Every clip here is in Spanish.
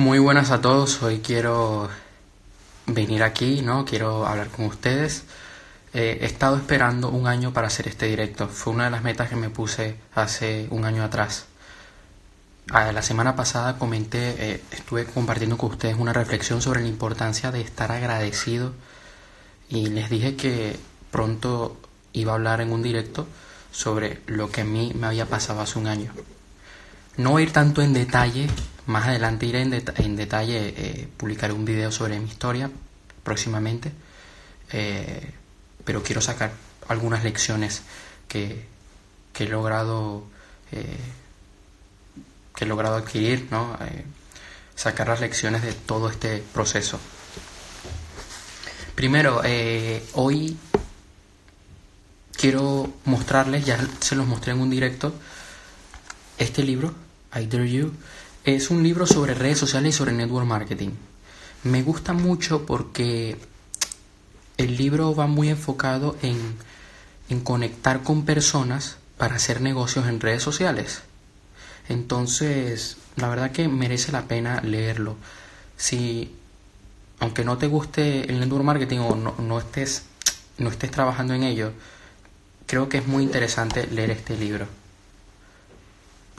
Muy buenas a todos, hoy quiero venir aquí, ¿no? Quiero hablar con ustedes. Eh, he estado esperando un año para hacer este directo, fue una de las metas que me puse hace un año atrás. Ah, la semana pasada comenté, eh, estuve compartiendo con ustedes una reflexión sobre la importancia de estar agradecido y les dije que pronto iba a hablar en un directo sobre lo que a mí me había pasado hace un año. No ir tanto en detalle, más adelante iré en, detalle, eh, publicaré un video sobre mi historia próximamente, eh, pero quiero sacar algunas lecciones que, he logrado eh, que he logrado adquirir, sacar las lecciones de todo este proceso. Primero, hoy quiero mostrarles, ya se los mostré en un directo, este libro, I Dare You, es un libro sobre redes sociales y sobre network marketing. Me gusta mucho porque el libro va muy enfocado en, en conectar con personas para hacer negocios en redes sociales. Entonces, la verdad que merece la pena leerlo. Si, aunque no te guste el network marketing o no, no estés, no estés trabajando en ello, creo que es muy interesante leer este libro.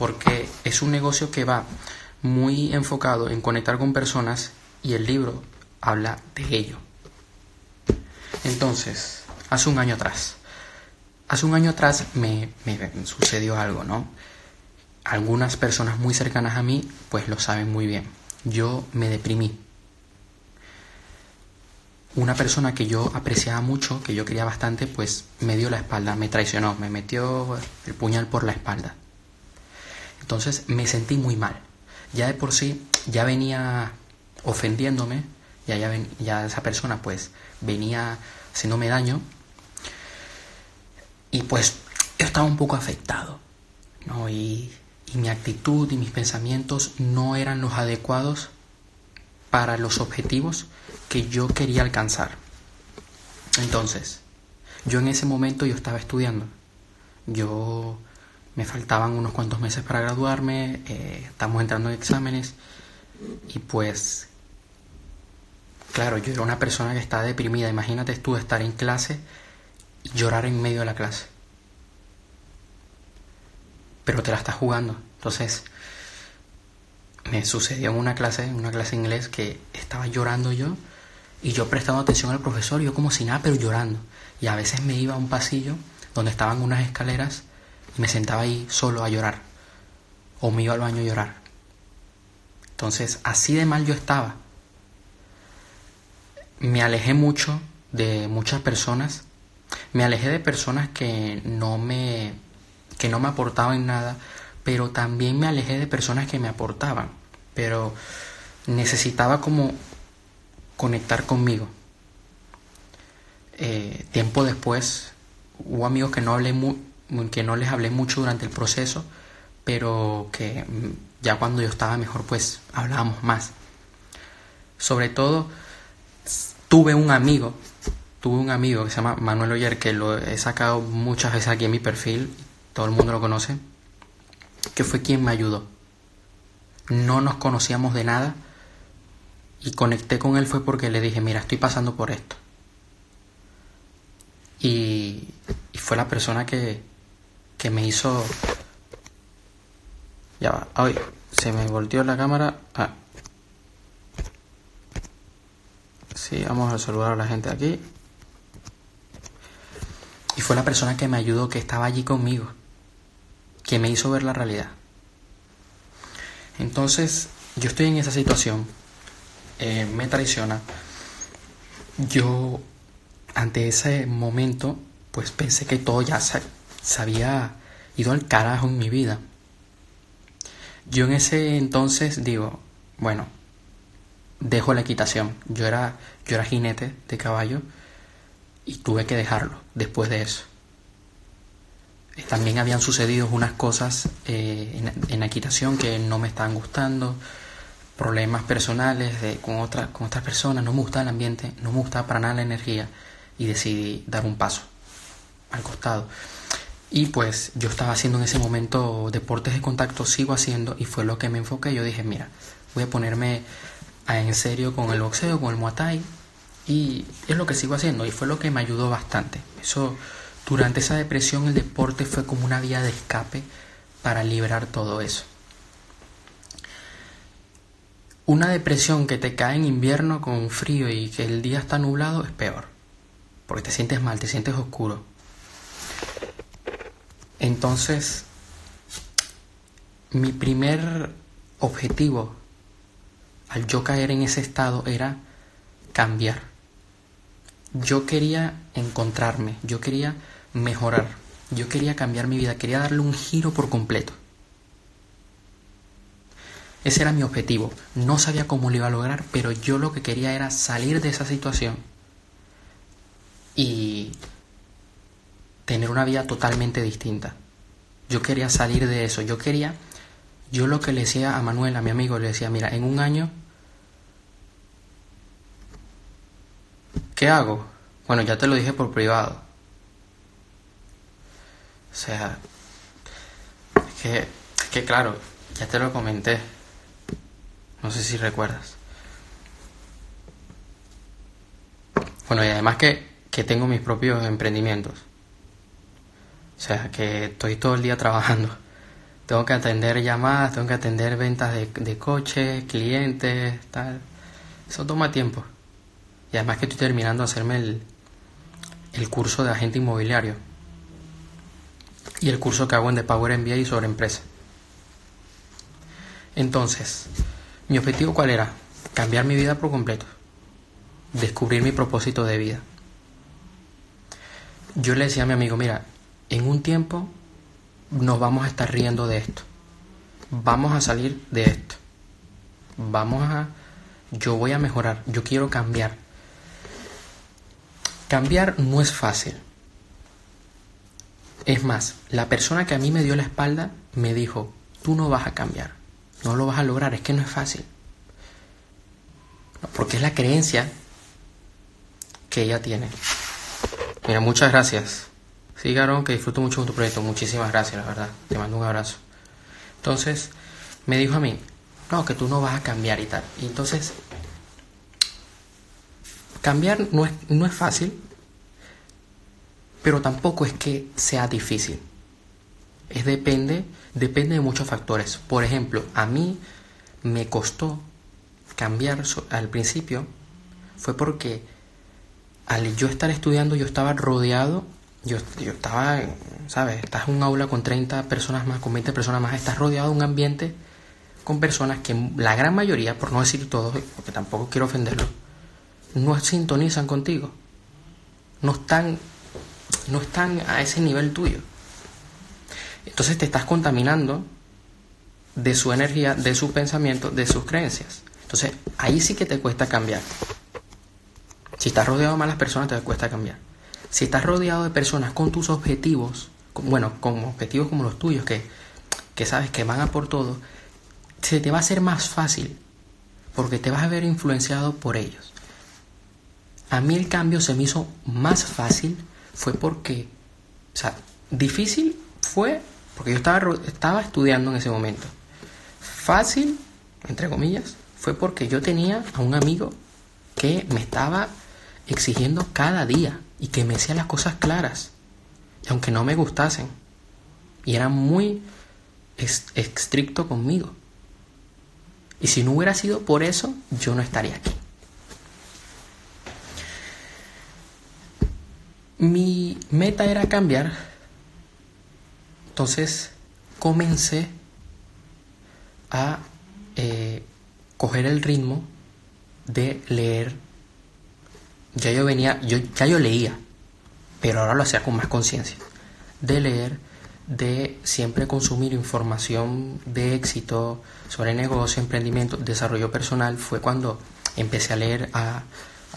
Porque es un negocio que va muy enfocado en conectar con personas y el libro habla de ello. Entonces, hace un año atrás, hace un año atrás me, sucedió algo, ¿no? Algunas personas muy cercanas a mí pues lo saben muy bien. Yo me deprimí una persona que yo apreciaba mucho, que yo quería bastante, pues me dio la espalda, me traicionó, me metió el puñal por la espalda. Entonces me sentí muy mal. Ya de por sí, ya venía ofendiéndome, ya, ya, ya esa persona pues venía haciéndome daño. Y pues yo estaba un poco afectado, ¿no? Y, y mi actitud y mis pensamientos no eran los adecuados para los objetivos que yo quería alcanzar. Entonces, yo en ese momento yo estaba estudiando. Yo me faltaban unos cuantos meses para graduarme, eh, estamos entrando en exámenes y pues, claro, yo era una persona que estaba deprimida. Imagínate tú estar en clase y llorar en medio de la clase. Pero te la estás jugando. Entonces, me sucedió en una clase, en una clase de inglés, que estaba llorando yo y yo prestando atención al profesor, yo como si nada, pero llorando. Y a veces me iba a un pasillo donde estaban unas escaleras me sentaba ahí solo a llorar. O me iba al baño a llorar. Entonces, así de mal yo estaba. Me alejé mucho de muchas personas. Me alejé de personas que no me que no me aportaban nada, pero también me alejé de personas que me aportaban. Pero necesitaba como conectar conmigo. Eh, tiempo después hubo amigos que no, hablé que no les hablé mucho durante el proceso, pero que ya cuando yo estaba mejor pues hablábamos más. Sobre todo tuve un amigo, tuve un amigo que se llama Manuel Oyer, que lo he sacado muchas veces aquí en mi perfil, todo el mundo lo conoce, que fue quien me ayudó. No nos conocíamos de nada, y conecté con él fue porque le dije, mira, estoy pasando por esto. Y, fue la persona que, que me hizo... Ya va, ay, se me volteó la cámara. Ah. Sí, vamos a saludar a la gente aquí. Y fue la persona que me ayudó, que estaba allí conmigo, que me hizo ver la realidad. Entonces, yo estoy en esa situación eh, me traiciona, yo ante ese momento pues pensé que todo ya se, había ido al carajo en mi vida. Yo en ese entonces digo, bueno, dejo la equitación. Yo era, yo era jinete de caballo y tuve que dejarlo después de eso. También habían sucedido unas cosas eh, en, en, equitación que no me estaban gustando problemas personales con, otras con otras personas, no me gustaba el ambiente, no me gustaba para nada la energía y decidí dar un paso al costado. Y pues yo estaba haciendo en ese momento deportes de contacto, sigo haciendo y fue lo que me enfoqué. Yo dije, mira, voy a ponerme en serio con el boxeo, con el muay thai. Y es lo que sigo haciendo y fue lo que me ayudó bastante. Eso, durante esa depresión, el deporte fue como una vía de escape para liberar todo eso. Una depresión que te cae en invierno con frío y que el día está nublado es peor. Porque te sientes mal, te sientes oscuro. Entonces, mi primer objetivo al yo caer en ese estado era cambiar. Yo quería encontrarme, yo quería mejorar, yo quería cambiar mi vida, quería darle un giro por completo. Ese era mi objetivo. No sabía cómo lo iba a lograr, pero yo lo que quería era salir de esa situación y tener una vida totalmente distinta. Yo quería salir de eso. Yo quería, yo lo que le decía a Manuel, a mi amigo, le decía, mira, en un año ¿Qué hago? Bueno, ya te lo dije por privado. O sea, es que, que claro, ya te lo comenté. No sé si recuerdas. Bueno, y además que, que tengo mis propios emprendimientos. O sea, que estoy todo el día trabajando. Tengo que atender llamadas, tengo que atender ventas de, de coches, clientes, tal. Eso toma tiempo. Y además que estoy terminando de hacerme el, el curso de agente inmobiliario. Y el curso que hago en The Power MBA sobre empresa. Entonces, mi objetivo cuál era? Cambiar mi vida por completo. Descubrir mi propósito de vida. Yo le decía a mi amigo, mira, en un tiempo nos vamos a estar riendo de esto. Vamos a salir de esto. Vamos a... Yo voy a mejorar. Yo quiero cambiar. Cambiar no es fácil. Es más, la persona que a mí me dio la espalda me dijo, tú no vas a cambiar, no lo vas a lograr, es que no es fácil. Porque es la creencia que ella tiene. Mira, muchas gracias. Sí, Garón, que disfruto mucho con tu proyecto. Muchísimas gracias, la verdad. Te mando un abrazo. Entonces, me dijo a mí, no, que tú no vas a cambiar y tal. Y entonces, Cambiar no es, no es fácil, pero tampoco es que sea difícil. Es depende, depende de muchos factores. Por ejemplo, a mí me costó cambiar al principio fue porque al yo estar estudiando yo estaba rodeado, yo, yo estaba, ¿sabes? Estás en un aula con 30 personas más, con 20 personas más, estás rodeado de un ambiente con personas que la gran mayoría, por no decir todos, porque tampoco quiero ofenderlos, no sintonizan contigo. No están, no están a ese nivel tuyo. Entonces te estás contaminando de su energía, de su pensamiento, de sus creencias. Entonces ahí sí que te cuesta cambiar. Si estás rodeado de malas personas, te cuesta cambiar. Si estás rodeado de personas con tus objetivos, bueno, con objetivos como los tuyos, que, que sabes que van a por todo, se te va a hacer más fácil porque te vas a ver influenciado por ellos. A mí el cambio se me hizo más fácil, fue porque, o sea, difícil fue porque yo estaba, estaba estudiando en ese momento. Fácil, entre comillas, fue porque yo tenía a un amigo que me estaba exigiendo cada día y que me hacía las cosas claras, aunque no me gustasen, y era muy estricto conmigo. Y si no hubiera sido por eso, yo no estaría aquí. Mi meta era cambiar, entonces comencé a eh, coger el ritmo de leer. Ya yo venía, yo, ya yo leía, pero ahora lo hacía con más conciencia. De leer, de siempre consumir información de éxito sobre negocio, emprendimiento, desarrollo personal. Fue cuando empecé a leer a,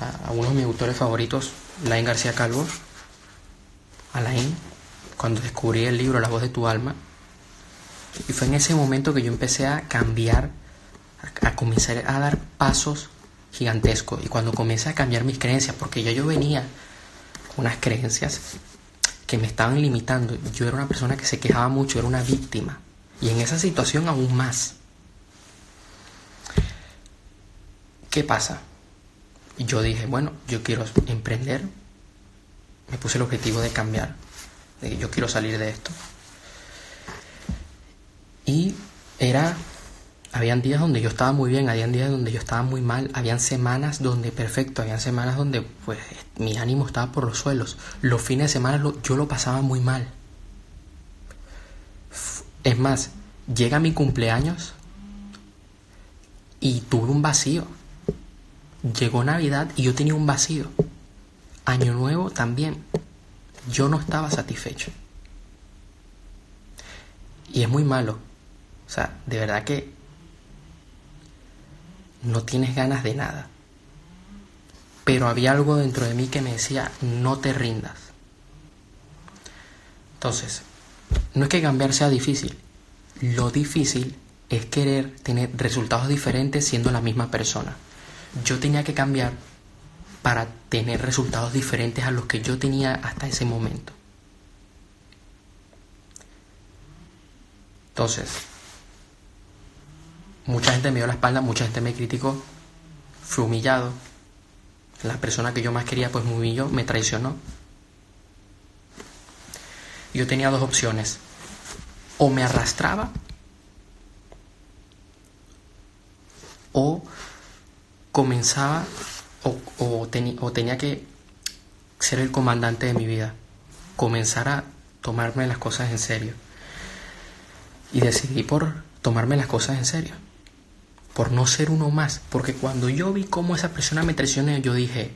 a uno de mis autores favoritos, Lain García Calvo, Alain, cuando descubrí el libro La voz de tu alma. Y fue en ese momento que yo empecé a cambiar, a, comenzar a dar pasos gigantescos. Y cuando comencé a cambiar mis creencias, porque yo, yo venía con unas creencias que me estaban limitando. Yo era una persona que se quejaba mucho, era una víctima. Y en esa situación aún más. ¿qué pasa? Yo dije, bueno, yo quiero emprender. Me puse el objetivo de cambiar. De que yo quiero salir de esto. Y era habían días donde yo estaba muy bien, habían días donde yo estaba muy mal, habían semanas donde perfecto, habían semanas donde pues mi ánimo estaba por los suelos. Los fines de semana yo lo pasaba muy mal. Es más, llega mi cumpleaños y tuve un vacío. Llegó Navidad y yo tenía un vacío. Año Nuevo también. Yo no estaba satisfecho. Y es muy malo. O sea, de verdad que no tienes ganas de nada. Pero había algo dentro de mí que me decía, no te rindas. Entonces, no es que cambiar sea difícil. Lo difícil es querer tener resultados diferentes siendo la misma persona. Yo tenía que cambiar para tener resultados diferentes a los que yo tenía hasta ese momento. Entonces, Mucha gente me dio la espalda, mucha gente me criticó, fui humillado. La persona que yo más quería pues me humilló, me traicionó. Yo tenía dos opciones. O me arrastraba o comenzaba o, o tenía que ser el comandante de mi vida. Comenzar a tomarme las cosas en serio. Y decidí por tomarme las cosas en serio por no ser uno más. Porque cuando yo vi cómo esa persona me traicionó, yo dije,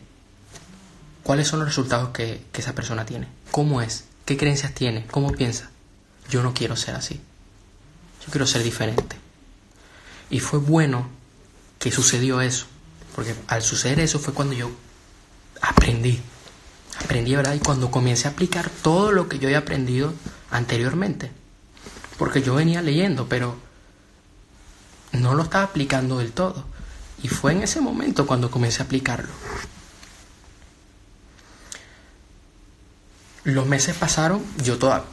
¿cuáles son los resultados que, esa persona tiene? ¿Cómo es? ¿Qué creencias tiene? ¿Cómo piensa? Yo no quiero ser así. Yo quiero ser diferente. Y fue bueno que sucedió eso. Porque al suceder eso fue cuando yo aprendí. Aprendí, ¿verdad? Y cuando comencé a aplicar todo lo que yo había aprendido anteriormente. Porque yo venía leyendo, pero no lo estaba aplicando del todo. Y fue en ese momento cuando comencé a aplicarlo. Los meses pasaron, yo toda...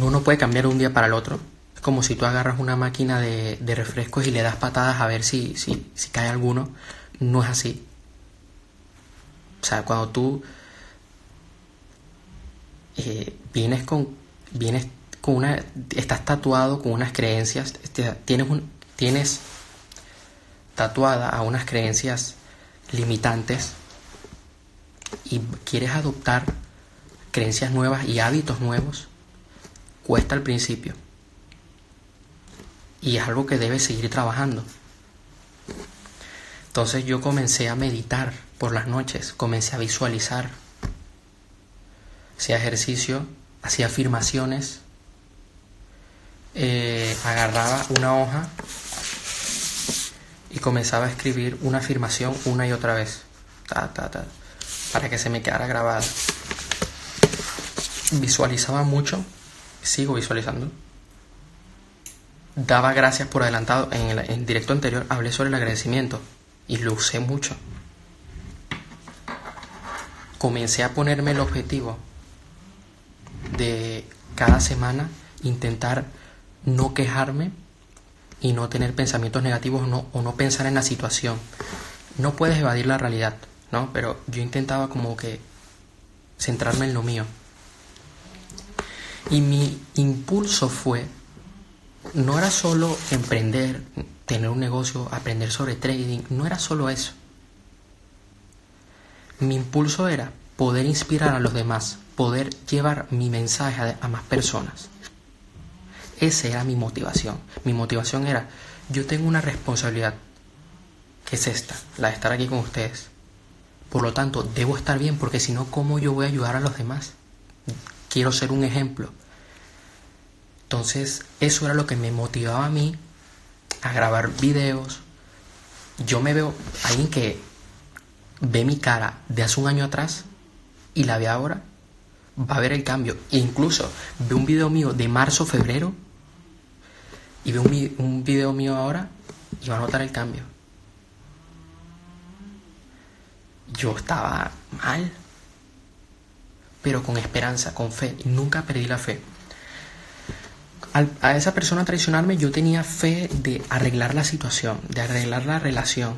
Uno puede cambiar de un día para el otro. Es como si tú agarras una máquina de, refrescos y le das patadas a ver si, si, si cae alguno. No es así. O sea, cuando tú eh, vienes con vienes con una estás tatuado con unas creencias, tienes un, tienes tatuada a unas creencias limitantes y quieres adoptar creencias nuevas y hábitos nuevos, cuesta al principio. Y es algo que debes seguir trabajando. Entonces yo comencé a meditar por las noches, comencé a visualizar, hacía ejercicio, hacía afirmaciones, eh, agarraba una hoja y comenzaba a escribir una afirmación una y otra vez, para que se me quedara grabada. Visualizaba mucho, sigo visualizando. Daba gracias por adelantado. En el directo anterior hablé sobre el agradecimiento y lo usé mucho. Comencé a ponerme el objetivo de cada semana intentar no quejarme y no tener pensamientos negativos o no pensar en la situación. No puedes evadir la realidad, ¿no? Pero yo intentaba como que centrarme en lo mío. Y mi impulso fue, no era solo emprender, tener un negocio, aprender sobre trading, no era solo eso. Mi impulso era poder inspirar a los demás, poder llevar mi mensaje a, más personas. Esa era mi motivación. Mi motivación era, yo tengo una responsabilidad, que es esta, la de estar aquí con ustedes. Por lo tanto, debo estar bien porque si no, ¿cómo yo voy a ayudar a los demás? Quiero ser un ejemplo. Entonces, eso era lo que me motivaba a mí a grabar videos. Yo me veo, alguien que ve mi cara de hace un año atrás y la ve ahora, va a ver el cambio. E incluso ve un video mío de marzo, febrero y ve un, un video mío ahora y va a notar el cambio. Yo estaba mal, pero con esperanza, con fe, nunca perdí la fe. a esa persona traicionarme yo tenía fe de arreglar la situación, de arreglar la relación.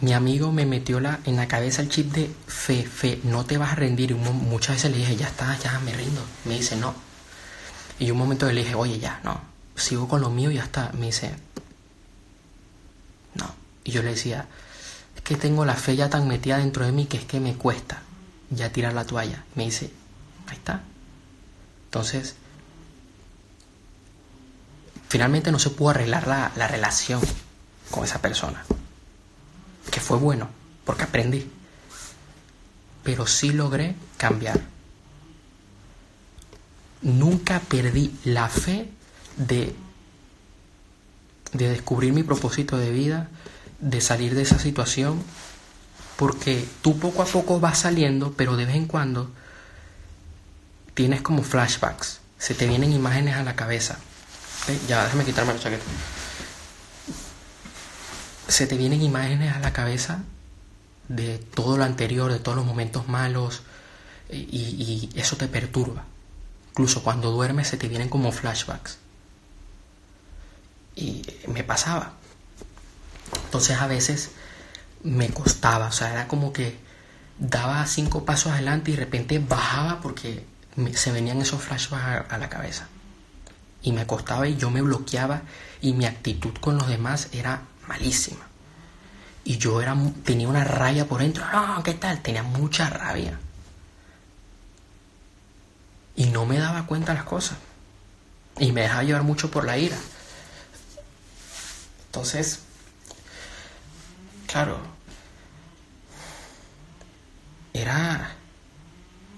mi amigo me metió la, en la cabeza el chip de fe, fe, no te vas a rendir. Y muchas veces le dije, ya está, ya me rindo. Me dice, no. Y un momento le dije, oye, ya, no, sigo con lo mío y ya está. Me dice, no. Y yo le decía, es que tengo la fe ya tan metida dentro de mí que es que me cuesta ya tirar la toalla. Me dice, ahí está. Entonces, finalmente no se pudo arreglar la, la relación con esa persona que fue bueno, porque aprendí. Pero sí logré cambiar. Nunca perdí la fe de, de descubrir mi propósito de vida, de salir de esa situación, porque tú poco a poco vas saliendo, pero de vez en cuando tienes como flashbacks, se te vienen imágenes a la cabeza. Ya, déjame quitarme la chaqueta se te vienen imágenes a la cabeza de todo lo anterior, de todos los momentos malos, y, eso te perturba. Incluso cuando duermes se te vienen como flashbacks. Y me pasaba. Entonces a veces me costaba, o sea, era como que daba cinco pasos adelante y de repente bajaba porque se venían esos flashbacks a la cabeza. Y me costaba y yo me bloqueaba y mi actitud con los demás era malísima. Y yo era, tenía una rabia por dentro. No, ¿qué tal? Tenía mucha rabia. Y no me daba cuenta las cosas. Y me dejaba llevar mucho por la ira. Entonces, claro, era,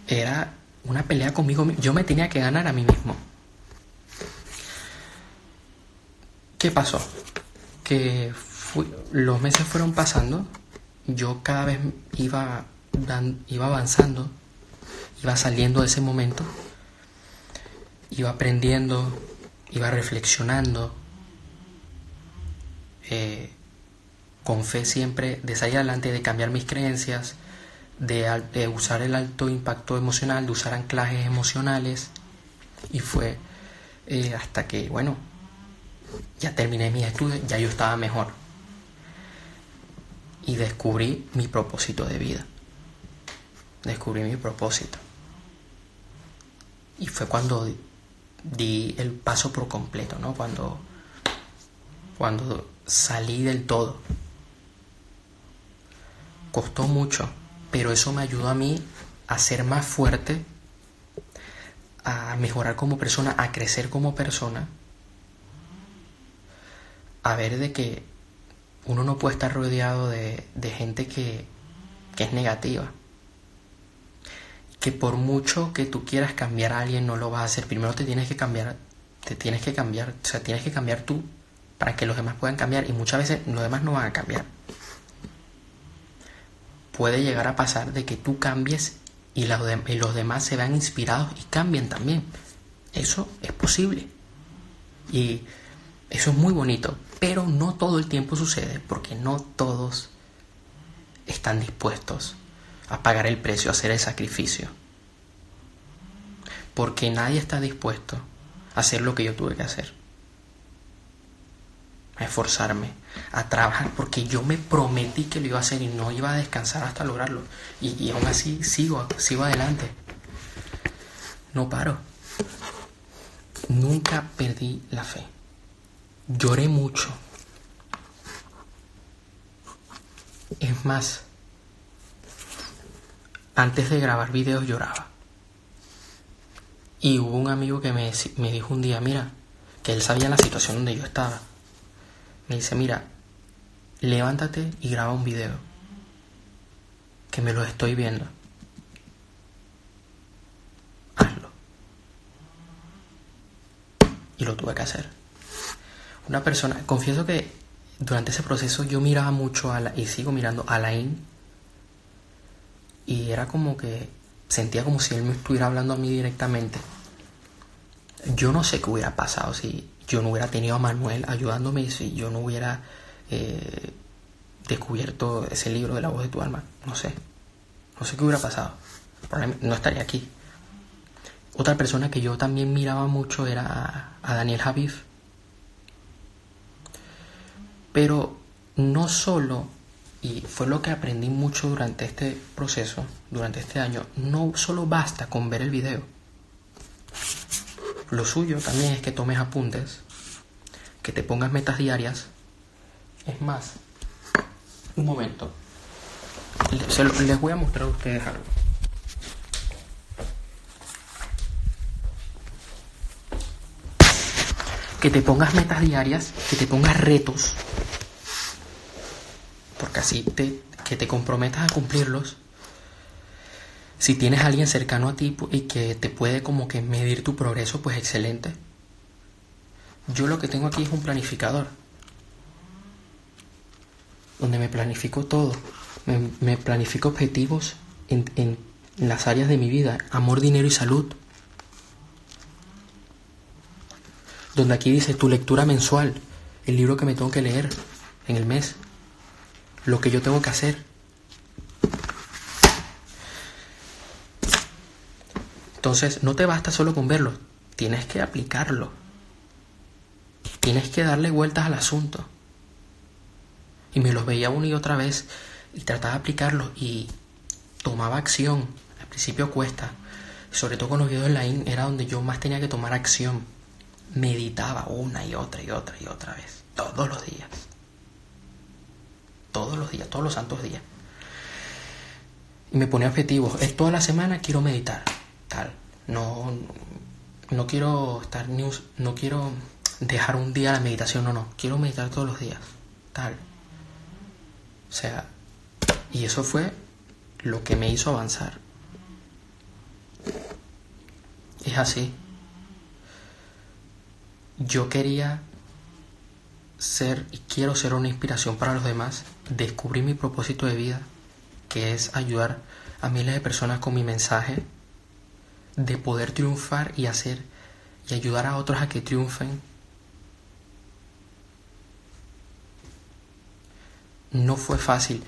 era una pelea conmigo. Yo me tenía que ganar a mí mismo. ¿Qué pasó? Que los meses fueron pasando, yo cada vez iba, iba avanzando, iba saliendo de ese momento, iba aprendiendo, iba reflexionando, eh, con fe siempre de salir adelante, de cambiar mis creencias, de, usar el alto impacto emocional, de usar anclajes emocionales, y fue eh, hasta que, bueno, ya terminé mis estudios, ya yo estaba mejor y descubrí mi propósito de vida. Descubrí mi propósito. Y fue cuando di el paso por completo, ¿no? Cuando, cuando salí del todo. Costó mucho, pero eso me ayudó a mí a ser más fuerte, a mejorar como persona, a crecer como persona, a ver de que uno no puede estar rodeado de, gente que, que es negativa. Que por mucho que tú quieras cambiar a alguien, no lo vas a hacer. Primero te tienes que cambiar, te tienes que cambiar, o sea, tienes que cambiar tú para que los demás puedan cambiar y muchas veces los demás no van a cambiar. Puede llegar a pasar de que tú cambies y los, y los demás se vean inspirados y cambien también. Eso es posible. Y eso es muy bonito, pero no todo el tiempo sucede porque no todos están dispuestos a pagar el precio, a hacer el sacrificio. Porque nadie está dispuesto a hacer lo que yo tuve que hacer. A esforzarme, a trabajar, porque yo me prometí que lo iba a hacer y no iba a descansar hasta lograrlo. Y, y aún así sigo, sigo adelante. No paro. Nunca perdí la fe. Lloré mucho. Es más, antes de grabar videos lloraba. Y hubo un amigo que me, me dijo un día, mira, que él sabía la situación donde yo estaba. Me dice, mira, levántate y graba un video. Que me lo estoy viendo. Hazlo. Y lo tuve que hacer una persona, confieso que durante ese proceso yo miraba mucho a la, y sigo mirando a Alain y era como que sentía como si él me estuviera hablando a mí directamente. Yo no sé qué hubiera pasado si yo no hubiera tenido a Manuel ayudándome y si yo no hubiera eh, descubierto ese libro de la voz de tu alma. No sé. No sé qué hubiera pasado. No estaría aquí. Otra persona que yo también miraba mucho era a Daniel Javif pero no solo Y fue lo que aprendí mucho durante este proceso, durante este año. No solo basta con ver el video. Lo suyo también es que tomes apuntes, que te pongas metas diarias. Es más, un momento. Les voy a mostrar a ustedes algo. Que te pongas metas diarias, que te pongas retos así te, que te comprometas a cumplirlos. Si tienes a alguien cercano a ti y que te puede como que medir tu progreso, pues excelente. Yo lo que tengo aquí es un planificador, donde me planifico todo, me, planifico objetivos en, en las áreas de mi vida, amor, dinero y salud. Donde aquí dice tu lectura mensual, el libro que me tengo que leer en el mes lo que yo tengo que hacer. Entonces, no te basta solo con verlo, tienes que aplicarlo. Tienes que darle vueltas al asunto. Y me los veía una y otra vez y trataba de aplicarlo y tomaba acción. Al principio cuesta. Sobre todo con los videos online era donde yo más tenía que tomar acción. Meditaba una y otra y otra y otra vez. Todos los días días, todos los santos días. Y me pone objetivos. Es toda la semana quiero meditar. Tal. No, no quiero estar news, no quiero dejar un día la meditación, no, no. Quiero meditar todos los días. Tal. O sea, y eso fue lo que me hizo avanzar. Es así. Yo quería ser y quiero ser una inspiración para los demás, descubrí mi propósito de vida, que es ayudar a miles de personas con mi mensaje, de poder triunfar y hacer y ayudar a otros a que triunfen. No fue fácil.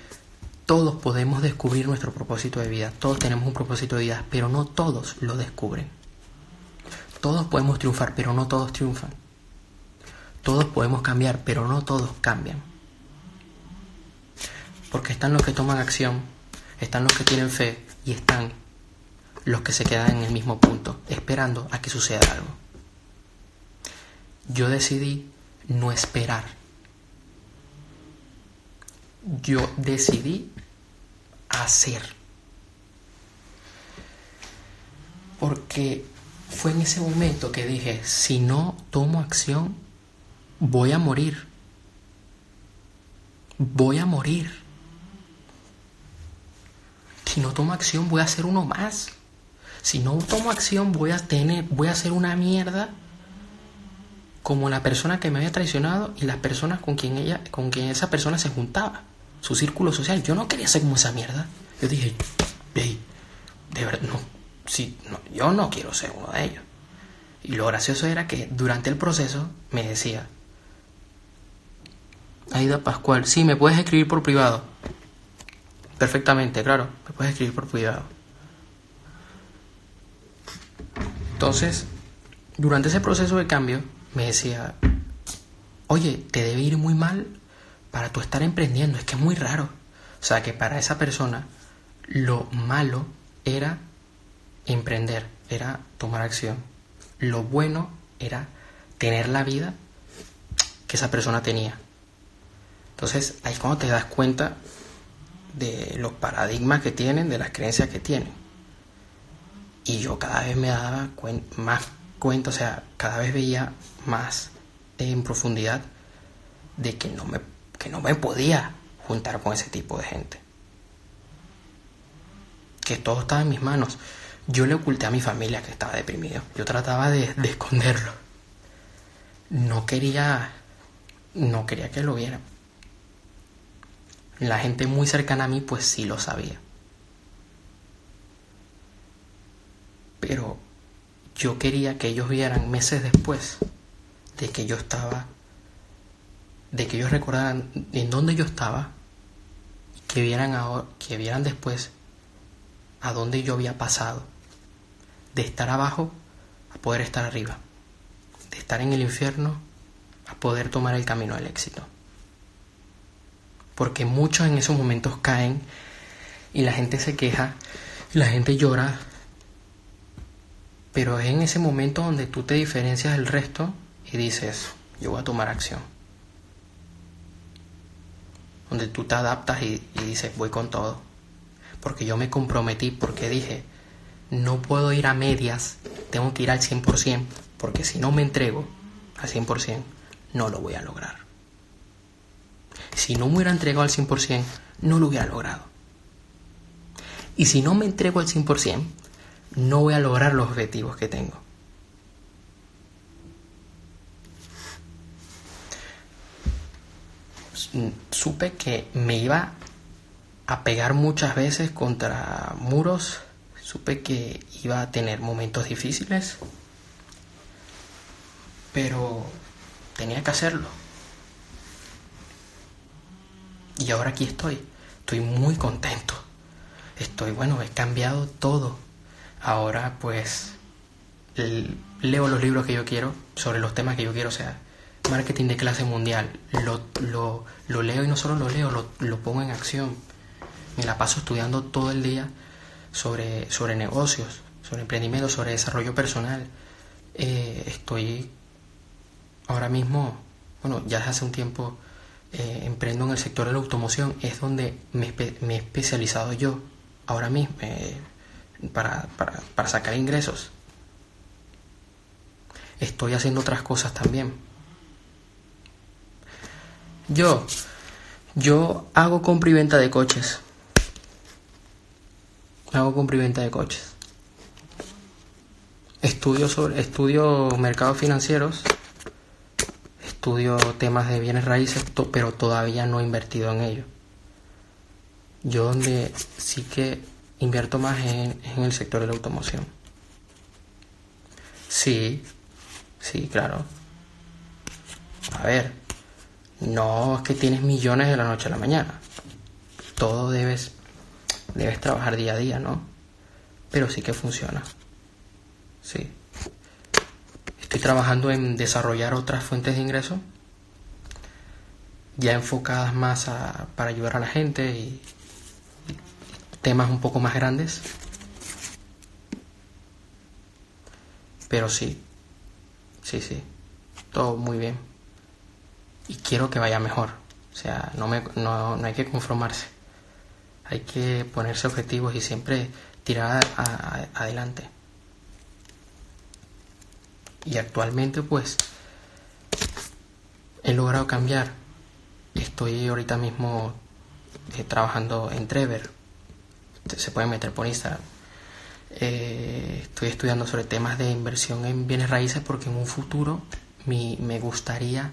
Todos podemos descubrir nuestro propósito de vida, todos tenemos un propósito de vida, pero no todos lo descubren. Todos podemos triunfar, pero no todos triunfan. Todos podemos cambiar, pero no todos cambian. Porque están los que toman acción, están los que tienen fe y están los que se quedan en el mismo punto, esperando a que suceda algo. Yo decidí no esperar. Yo decidí hacer. Porque fue en ese momento que dije, si no tomo acción, voy a morir. Voy a morir. Si no tomo acción, voy a ser uno más. Si no tomo acción, voy a tener, voy a ser una mierda como la persona que me había traicionado y las personas con quien ella, con quien esa persona se juntaba, su círculo social. Yo no quería ser como esa mierda. Yo dije, hey, de verdad, no, sí, no, yo no quiero ser uno de ellos. Y lo gracioso era que durante el proceso me decía, Aida Pascual. Sí, me puedes escribir por privado. Perfectamente, claro. Me puedes escribir por privado. Entonces, durante ese proceso de cambio, me decía, oye, te debe ir muy mal para tú estar emprendiendo. Es que es muy raro. O sea, que para esa persona lo malo era emprender, era tomar acción. Lo bueno era tener la vida que esa persona tenía. Entonces ahí es cuando te das cuenta de los paradigmas que tienen, de las creencias que tienen. Y yo cada vez me daba más cuenta, o sea, cada vez veía más en profundidad de que no me, que no me podía juntar con ese tipo de gente. Que todo estaba en mis manos. Yo le oculté a mi familia que estaba deprimido. Yo trataba de, de esconderlo. No quería, no quería que lo vieran. La gente muy cercana a mí pues sí lo sabía. Pero yo quería que ellos vieran meses después de que yo estaba, de que ellos recordaran en dónde yo estaba, que vieran, ahora, que vieran después a dónde yo había pasado, de estar abajo a poder estar arriba, de estar en el infierno a poder tomar el camino del éxito porque muchos en esos momentos caen y la gente se queja, y la gente llora, pero es en ese momento donde tú te diferencias del resto y dices, yo voy a tomar acción. Donde tú te adaptas y, y dices, voy con todo. Porque yo me comprometí, porque dije, no puedo ir a medias, tengo que ir al 100%, porque si no me entrego al 100%, no lo voy a lograr. Si no me hubiera entregado al 100%, no lo hubiera logrado. Y si no me entrego al 100%, no voy a lograr los objetivos que tengo. Supe que me iba a pegar muchas veces contra muros, supe que iba a tener momentos difíciles, pero tenía que hacerlo. Y ahora aquí estoy, estoy muy contento. Estoy, bueno, he cambiado todo ahora pues leo los libros que yo quiero sobre los temas que yo quiero, o sea, marketing de clase mundial, lo, lo, lo leo y no solo lo leo, lo, lo, pongo en acción. Me la paso estudiando todo el día sobre, sobre negocios, sobre emprendimiento, sobre desarrollo personal. Eh, estoy ahora mismo, bueno, ya hace un tiempo eh, emprendo en el sector de la automoción, es donde me, he especializado yo. Ahora mismo, eh, para, para, sacar ingresos. Estoy haciendo otras cosas también. Yo, yo hago compra y venta de coches. Hago compra y venta de coches. Estudio sobre, estudio mercados financieros. Estudio temas de bienes raíces, pero todavía no he invertido en ello. Yo donde sí que invierto más en, el sector de la automoción. Sí, sí, claro. A ver, no es que tienes millones de la noche a la mañana. Todo debes, debes trabajar día a día, ¿no? Pero sí que funciona. Sí. Estoy trabajando en desarrollar otras fuentes de ingreso ya enfocadas más para ayudar a la gente y, temas un poco más grandes. Pero sí, sí, sí, todo muy bien. Y quiero que vaya mejor. O sea, no, me, no, no hay que conformarse. Hay que ponerse objetivos y siempre tirar adelante. Y actualmente pues he logrado cambiar. Estoy ahorita mismo eh, trabajando en Trever, se pueden meter por Instagram. Eh, estoy estudiando sobre temas de inversión en bienes raíces porque en un futuro me gustaría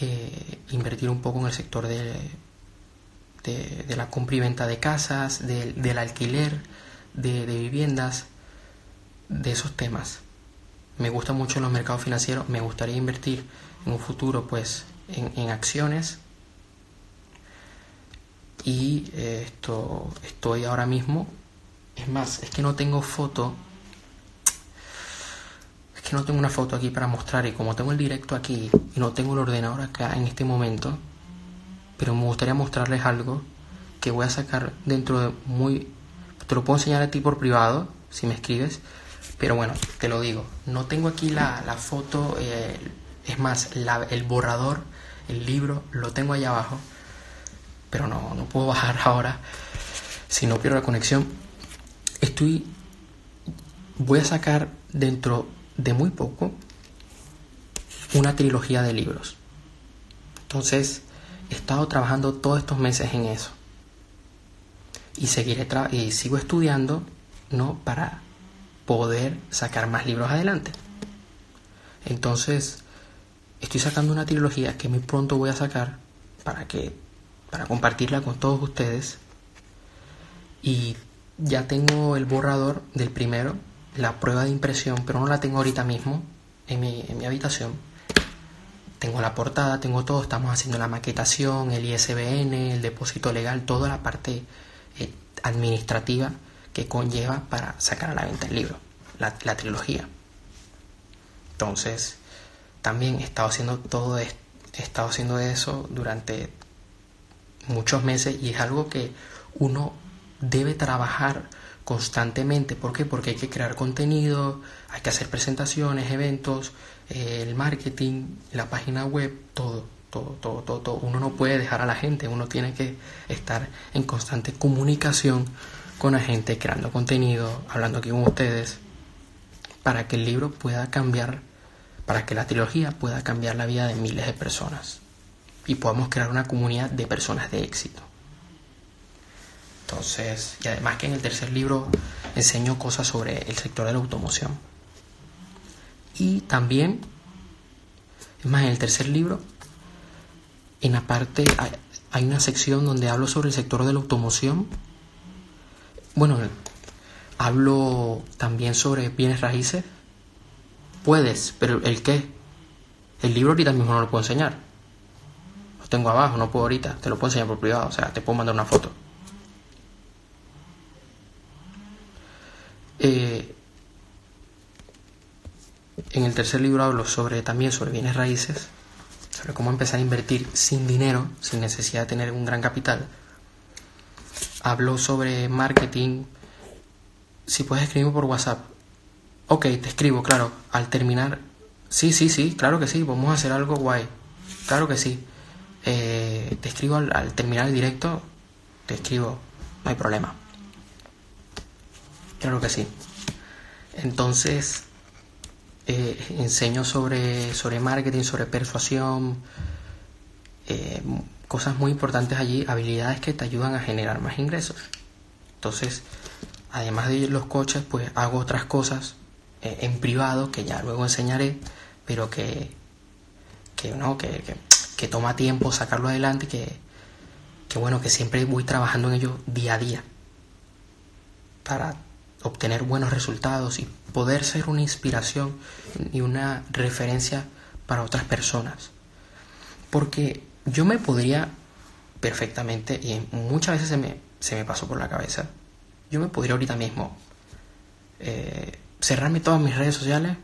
eh, invertir un poco en el sector de, de, la compra y venta de casas, del alquiler de, viviendas, de esos temas. Me gusta mucho los mercados financieros, me gustaría invertir en un futuro pues en, acciones. Y eh, esto estoy ahora mismo es más es que no tengo foto es que no tengo una foto aquí para mostrar y como tengo el directo aquí y no tengo el ordenador acá en este momento pero me gustaría mostrarles algo que voy a sacar dentro de muy te lo puedo enseñar a ti por privado si me escribes pero bueno te lo digo no tengo aquí la, la foto eh, es más el borrador el libro lo tengo allá abajo pero no, no puedo bajar ahora si no pierdo la conexión. Estoy, voy a sacar dentro de muy poco una trilogía de libros. Entonces, he estado trabajando todos estos meses en eso. Y seguiré y sigo estudiando, ¿no? Para poder sacar más libros adelante. Entonces, estoy sacando una trilogía que muy pronto voy a sacar para que para compartirla con todos ustedes. Y ya tengo el borrador del primero, la prueba de impresión, pero no la tengo ahorita mismo en mi, en mi habitación. Tengo la portada, tengo todo, estamos haciendo la maquetación, el ISBN, el depósito legal, toda la parte eh, administrativa que conlleva para sacar a la venta el libro, la, trilogía. Entonces, también he estado haciendo todo esto, he estado haciendo eso durante muchos meses y es algo que uno debe trabajar constantemente. ¿Por qué? Porque hay que crear contenido, hay que hacer presentaciones, eventos, eh, el marketing, la página web, todo, todo, todo, todo, todo. Uno no puede dejar a la gente, uno tiene que estar en constante comunicación con la gente, creando contenido, hablando aquí con ustedes, para que el libro pueda cambiar, para que la trilogía pueda cambiar la vida de miles de personas y podamos crear una comunidad de personas de éxito. Entonces, y además que en el tercer libro enseño cosas sobre el sector de la automoción. Y también, es más, en el tercer libro, en la parte, hay, una sección donde hablo sobre el sector de la automoción. Bueno, hablo también sobre bienes raíces. Puedes, pero ¿el qué? El libro ahorita mismo no lo puedo enseñar. Lo tengo abajo, no puedo ahorita. Te lo puedo enseñar por privado, o sea, te puedo mandar una foto. Eh, en el tercer libro hablo sobre también sobre bienes raíces, sobre cómo empezar a invertir sin dinero, sin necesidad de tener un gran capital. Hablo sobre marketing. Si puedes escribirme por WhatsApp. Ok, te escribo, claro. Al terminar. Sí, sí, sí, claro que sí. Vamos a hacer algo guay. Claro que sí. Eh, te escribo al, al terminar el directo. Te escribo. No hay problema. Claro que sí. Entonces, eh, enseño sobre, sobre marketing, sobre persuasión, eh, cosas muy importantes allí, habilidades que te ayudan a generar más ingresos. Entonces, además de los coches, pues hago otras cosas eh, en privado que ya luego enseñaré, pero que, que no, que, que, toma tiempo sacarlo adelante, que, que bueno, que siempre voy trabajando en ello día a día para obtener buenos resultados y poder ser una inspiración y una referencia para otras personas. Porque yo me podría perfectamente, y muchas veces se me, se me pasó por la cabeza, yo me podría ahorita mismo eh, cerrarme todas mis redes sociales,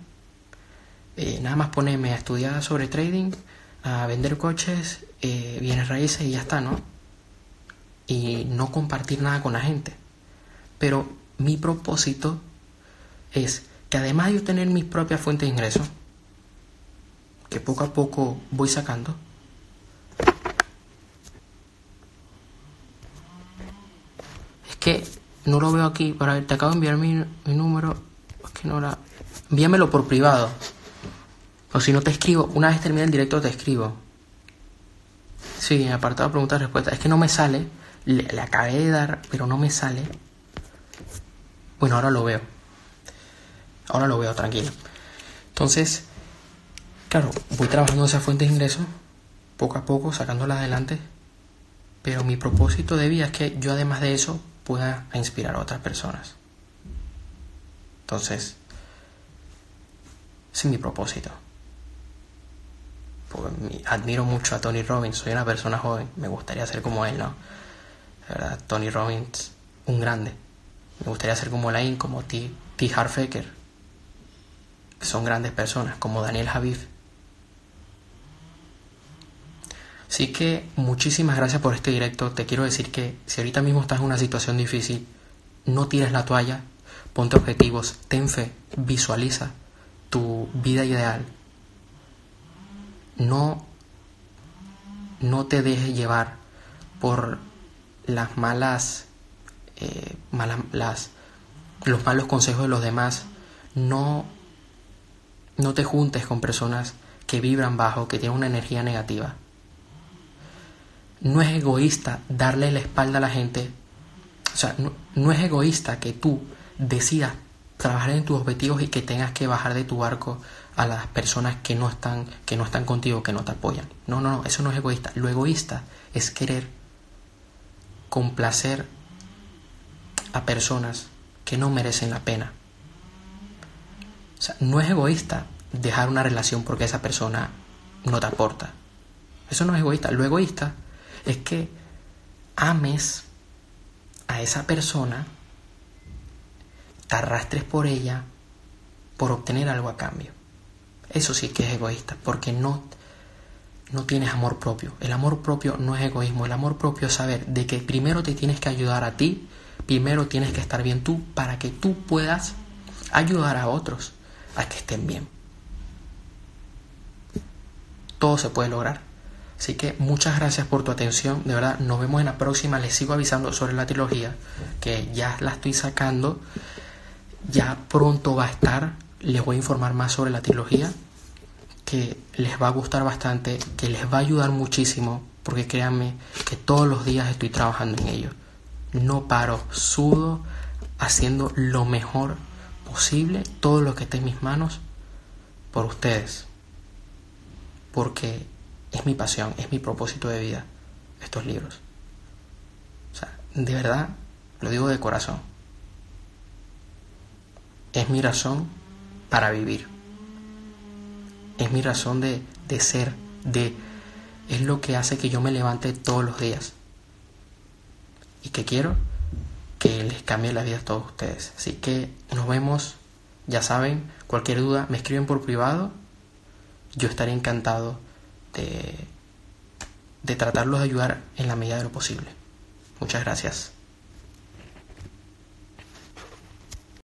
eh, nada más ponerme a estudiar sobre trading, a vender coches, eh, bienes raíces y ya está, ¿no? Y no compartir nada con la gente. Pero mi propósito es que además de yo tener mis propias fuentes de ingresos, que poco a poco voy sacando, que no lo veo aquí. Para ver, te acabo de enviar mi, número. Es que no la. Envíamelo por privado. O si no te escribo, una vez termine el directo te escribo. Sí, en apartado preguntas respuestas. Es que no me sale. le acabé de dar, pero no me sale. Bueno, ahora lo veo. Ahora lo veo, tranquilo. Entonces, claro, voy trabajando esa fuente de ingresos, poco a poco, sacándola adelante. Pero mi propósito de vida es que yo además de eso pueda inspirar a otras personas. Entonces, ese es mi propósito. admiro mucho a Tony Robbins, soy una persona joven, me gustaría ser como él, ¿no? Tony Robbins, un grande. Me gustaría ser como Lain, como T. T. Harfaker, que son grandes personas, como Daniel Javif. Así que muchísimas gracias por este directo. Te quiero decir que si ahorita mismo estás en una situación difícil, no tires la toalla, ponte objetivos, ten fe, visualiza tu vida ideal. No, no te dejes llevar por las malas eh, las, los malos consejos de los demás. No, no te juntes con personas que vibran bajo, que tienen una energía negativa. No es egoísta darle la espalda a la gente. O sea, no, no es egoísta que tú decidas trabajar en tus objetivos y que tengas que bajar de tu barco a las personas que no están que no están contigo, que no te apoyan. No, no, no, eso no es egoísta. Lo egoísta es querer complacer a personas que no merecen la pena. O sea, no es egoísta dejar una relación porque esa persona no te aporta. Eso no es egoísta. Lo egoísta es que ames a esa persona, te arrastres por ella por obtener algo a cambio. Eso sí que es egoísta, porque no, no tienes amor propio. El amor propio no es egoísmo, el amor propio es saber de que primero te tienes que ayudar a ti, primero tienes que estar bien tú para que tú puedas ayudar a otros a que estén bien. Todo se puede lograr. Así que muchas gracias por tu atención. De verdad, nos vemos en la próxima. Les sigo avisando sobre la trilogía, que ya la estoy sacando. Ya pronto va a estar. Les voy a informar más sobre la trilogía, que les va a gustar bastante, que les va a ayudar muchísimo, porque créanme que todos los días estoy trabajando en ello. No paro, sudo, haciendo lo mejor posible, todo lo que esté en mis manos, por ustedes. Porque es mi pasión, es mi propósito de vida, estos libros. O sea, de verdad, lo digo de corazón. Es mi razón para vivir. Es mi razón de, de ser, de... Es lo que hace que yo me levante todos los días. Y que quiero que les cambie la vida a todos ustedes. Así que nos vemos, ya saben, cualquier duda me escriben por privado. Yo estaré encantado de, de tratarlos de ayudar en la medida de lo posible. Muchas gracias.